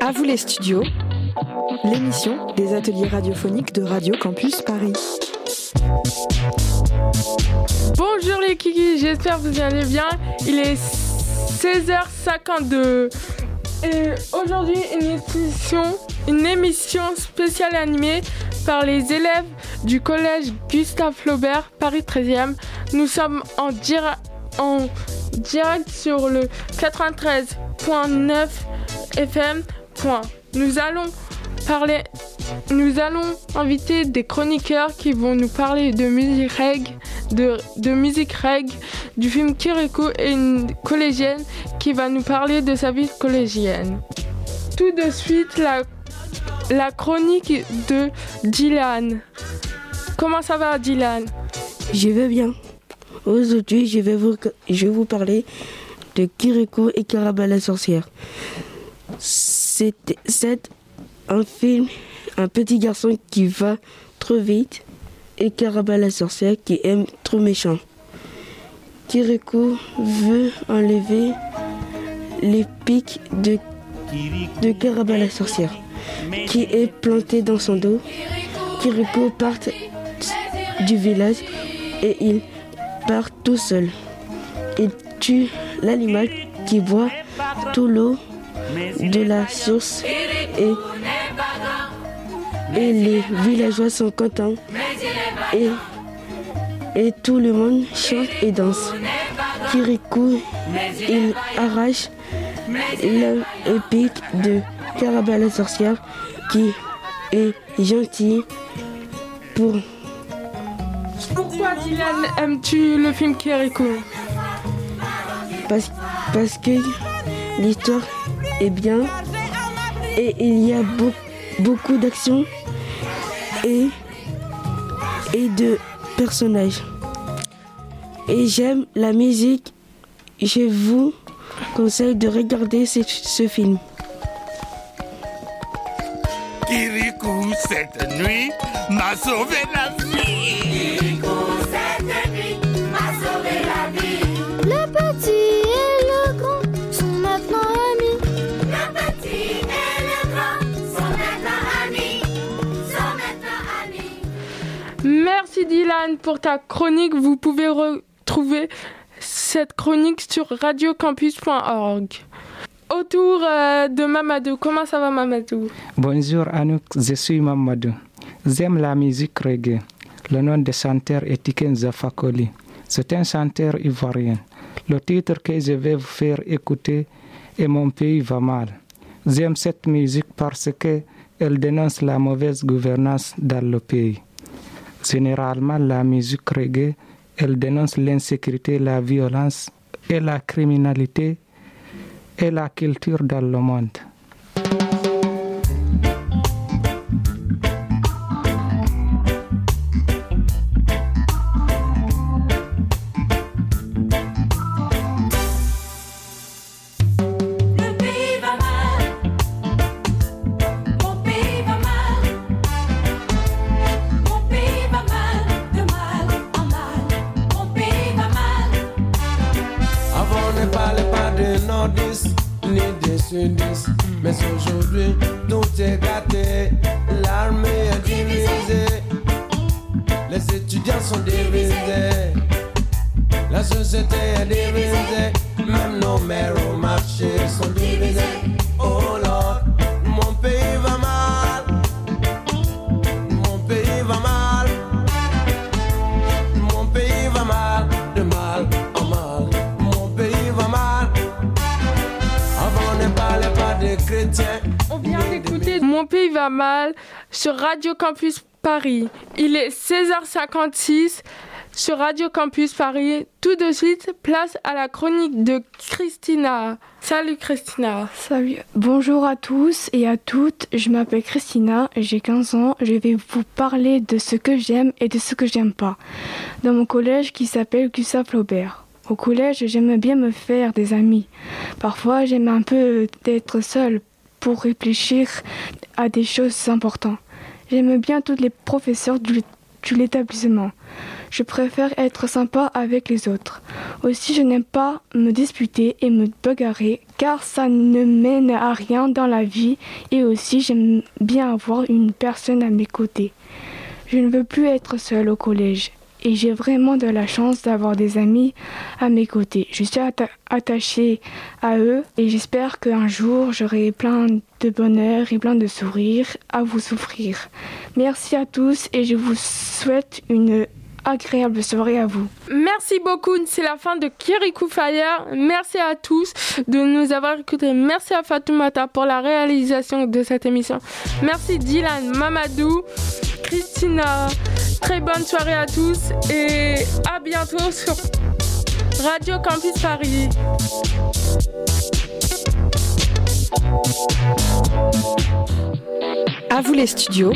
À vous les studios, l'émission des ateliers radiophoniques de Radio Campus Paris. Bonjour les kikis, j'espère que vous allez bien. Il est 16h52 et aujourd'hui une émission, une émission spéciale animée par les élèves du collège Gustave Flaubert, Paris 13e. Nous sommes en, en direct sur le 93.9 FM. Nous allons parler, nous allons inviter des chroniqueurs qui vont nous parler de musique reg, de, musique du film Kirikou et une collégienne qui va nous parler de sa vie collégienne. Tout de suite, la, la chronique de Dylan. Comment ça va, Dylan? Je vais bien. Aujourd'hui, je vais vous, je vais vous parler de Kirikou et Caraba la sorcière. C'est un film, un petit garçon qui va trop vite et Caraba la sorcière qui aime trop méchant. Kirikou veut enlever les pics de, de la sorcière qui est planté dans son dos. Kirikou part du village et il part tout seul. Il tue l'animal qui boit tout l'eau de la source et, et les villageois sont contents et, et tout le monde chante et danse. Kirikou, il arrache l'épique de Caraba la sorcière qui est gentil pour pourquoi Dylan aimes-tu le film Kirikou parce, parce que l'histoire est bien et il y a beaucoup d'actions et, et de personnages. Et j'aime la musique. Je vous conseille de regarder ce, ce film. Kirikou, cette nuit, m'a sauvé la vie. Dylan pour ta chronique. Vous pouvez retrouver cette chronique sur radiocampus.org. Autour euh, de Mamadou, comment ça va Mamadou? Bonjour Anouk, je suis Mamadou. J'aime la musique reggae. Le nom de chanteur est Tiken Zafakoli. C'est un chanteur ivoirien. Le titre que je vais vous faire écouter est Mon pays va mal. J'aime cette musique parce qu'elle dénonce la mauvaise gouvernance dans le pays. Généralement, la musique reggae, elle dénonce l'insécurité, la violence et la criminalité et la culture dans le monde. Tout est gâté. L'armée est divisée. Les étudiants sont divisés. La société est divisée. Même nos mères au marché sont divisés. Oh Lord, mon pays va mal. Mon pays va mal. Mon pays va mal. De mal en mal. Mon pays va mal. Avant ne parlait pas de chrétiens. Mon pays va mal sur Radio Campus Paris. Il est 16h56 sur Radio Campus Paris. Tout de suite, place à la chronique de Christina. Salut Christina. Salut. Bonjour à tous et à toutes. Je m'appelle Christina, j'ai 15 ans. Je vais vous parler de ce que j'aime et de ce que j'aime pas. Dans mon collège qui s'appelle Gustave Flaubert. Au collège, j'aime bien me faire des amis. Parfois, j'aime un peu d'être seule pour réfléchir à des choses importantes. J'aime bien tous les professeurs du, de l'établissement. Je préfère être sympa avec les autres. Aussi, je n'aime pas me disputer et me bagarrer car ça ne mène à rien dans la vie et aussi j'aime bien avoir une personne à mes côtés. Je ne veux plus être seule au collège et j'ai vraiment de la chance d'avoir des amis à mes côtés. Je suis attachée à eux et j'espère qu'un jour j'aurai plein de bonheur et plein de sourires à vous souffrir. Merci à tous et je vous souhaite une agréable soirée à vous. Merci beaucoup, c'est la fin de Kirikou Fire. Merci à tous de nous avoir écoutés. Merci à Fatoumata pour la réalisation de cette émission. Merci Dylan, Mamadou, Christina. Très bonne soirée à tous et à bientôt sur Radio Campus Paris. À vous les studios,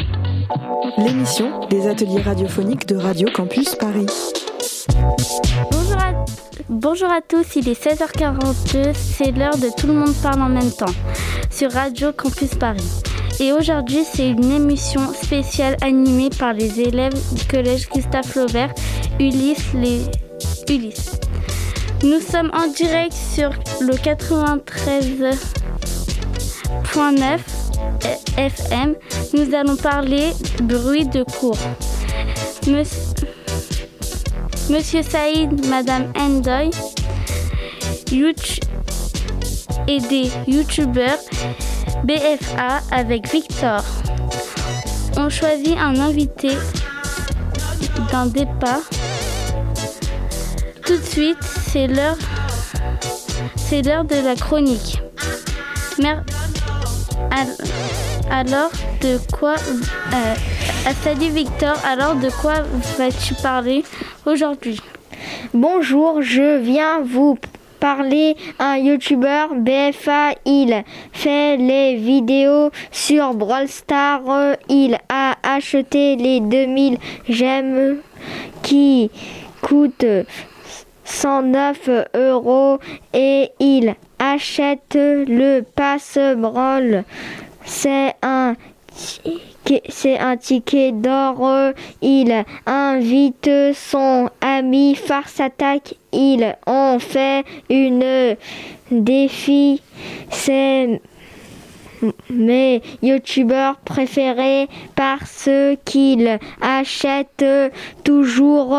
l'émission des ateliers radiophoniques de Radio Campus Paris. Bonjour à, bonjour à tous, il est 16h42, c'est l'heure de Tout le monde parle en même temps sur Radio Campus Paris. Et aujourd'hui, c'est une émission spéciale animée par les élèves du collège Gustave Flaubert, Ulysse, les... Ulysse. Nous sommes en direct sur le 93.9 FM. Nous allons parler bruit de cours. Monsieur, Saïd, Madame Endoy, et des youtubeurs BFA avec Victor. On choisit un invité d'un départ. Tout de suite, c'est l'heure c'est l'heure de la chronique. De quoi euh, Salut Victor, alors de quoi vas-tu parler aujourd'hui? Bonjour, je viens vous parler un youtubeur BFA. Il fait les vidéos sur Brawl Star. Il a acheté les 2000 gemmes qui coûtent 109 euros et il achète le passe Brawl. C'est un ticket d'or. Il invite son ami Farce Attack. Ils ont fait une défi. C'est mes youtubeurs préférés parce qu'ils achètent toujours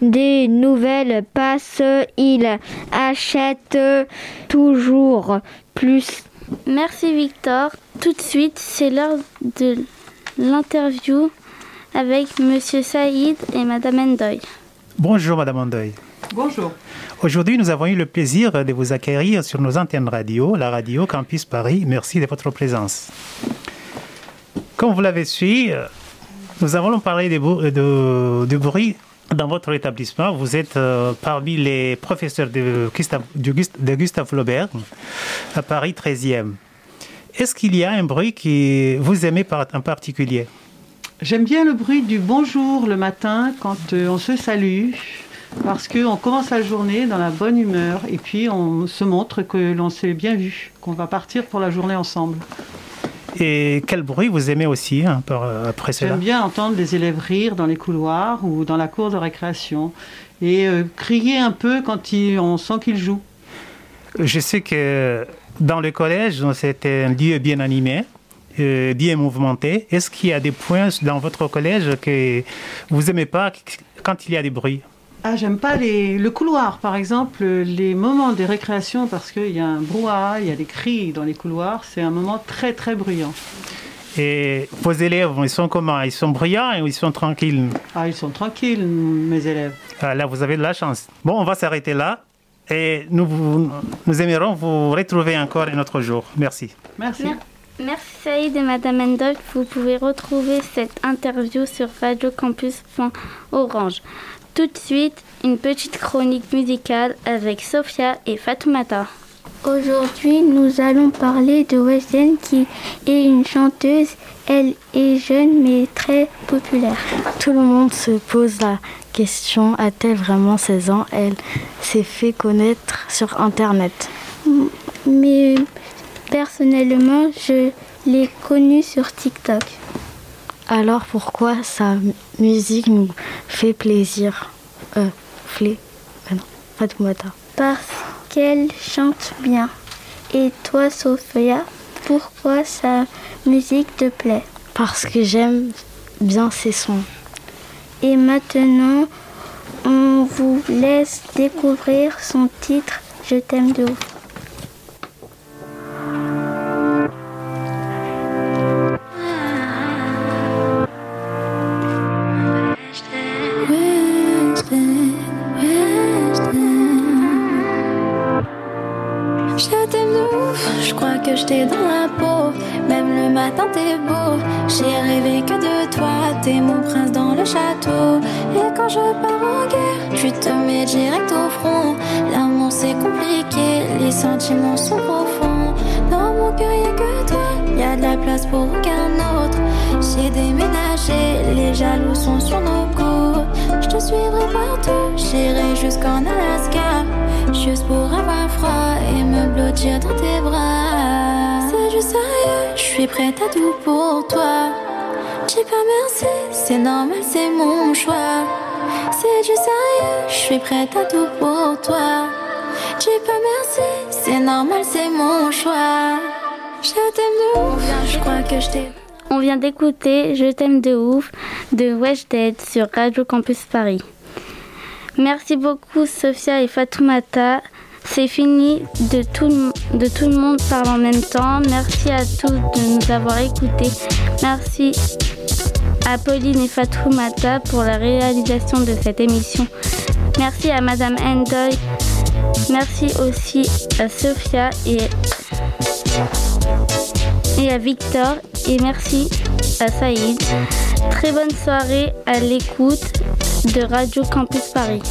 des nouvelles passes. Ils achètent toujours plus. Merci Victor. Tout de suite, c'est l'heure de l'interview avec Monsieur Saïd et Madame Endoy. Bonjour Madame Endoy. Bonjour. Aujourd'hui, nous avons eu le plaisir de vous accueillir sur nos antennes radio, la radio Campus Paris. Merci de votre présence. Comme vous l'avez su, nous allons parler du bruit dans votre établissement. Vous êtes euh, parmi les professeurs de Gustave, de Gustave Flaubert à Paris 13e. Est-ce qu'il y a un bruit que vous aimez en particulier? J'aime bien le bruit du bonjour le matin quand euh, on se salue, parce qu'on commence la journée dans la bonne humeur et puis on se montre que l'on s'est bien vu, qu'on va partir pour la journée ensemble. Et quel bruit vous aimez aussi hein, après cela? J'aime bien entendre les élèves rire dans les couloirs ou dans la cour de récréation et euh, crier un peu quand on sent qu'ils jouent. Je sais que dans le collège, c'était un lieu bien animé, euh, bien mouvementé. Est-ce qu'il y a des points dans votre collège que vous n'aimez pas quand il y a des bruits? Ah, j'aime pas les, le couloir, par exemple, les moments des récréations, parce qu'il y a un brouhaha, il y a des cris dans les couloirs, c'est un moment très très bruyant. Et vos élèves, ils sont comment? Ils sont bruyants ou ils sont tranquilles? Ah, ils sont tranquilles, mes élèves. Ah, là, vous avez de la chance. Bon, on va s'arrêter là. Et nous, nous aimerons vous retrouver encore un autre jour. Merci. Merci. Merci Saïd et Madame Endol. Vous pouvez retrouver cette interview sur Radio Campus Orange. Tout de suite, une petite chronique musicale avec Sophia et Fatoumata. Aujourd'hui, nous allons parler de Wesden qui est une chanteuse. Elle est jeune mais très populaire. Tout le monde se pose la question a-t-elle vraiment 16 ans? Elle s'est fait connaître sur Internet. Mais personnellement, je l'ai connue sur TikTok. Alors pourquoi sa musique nous fait plaisir? Euh, Flé, ah non, Fatoumata. Parce qu'elle chante bien. Et toi, Sophia, pourquoi sa musique te plaît? Parce que j'aime bien ses sons. Et maintenant, on vous laisse découvrir son titre Je t'aime de ouf. Je t'aime de ouf, je crois que je t'ai dans la peau. Même le matin t'es beau, Et quand je pars en guerre, tu te mets direct au front. L'amour c'est compliqué, les sentiments sont profonds. Dans mon cœur y'a que toi, y a de la place pour aucun autre. J'ai déménagé, les jaloux sont sur nos côtes. Je te suivrai partout, j'irai jusqu'en Alaska. Juste pour avoir froid et me blottir dans tes bras. C'est juste sérieux, je suis prête à tout pour toi. Dis pas merci, c'est normal, c'est mon choix. C'est du sérieux, je suis prête à tout pour toi. Dis pas merci, c'est normal, c'est mon choix. Je t'aime de ouf, je crois que je t'ai. On vient d'écouter Je t'aime de ouf de Wesh Dead sur Radio Campus Paris. Merci beaucoup Sophia et Fatoumata. C'est fini de tout, de tout le monde parle en même temps. Merci à tous de nous avoir écoutés. Merci à Pauline et Fatoumata pour la réalisation de cette émission. Merci à Madame Endoy. Merci aussi à Sophia et, et à Victor. Et merci à Saïd. Très bonne soirée à l'écoute de Radio Campus Paris.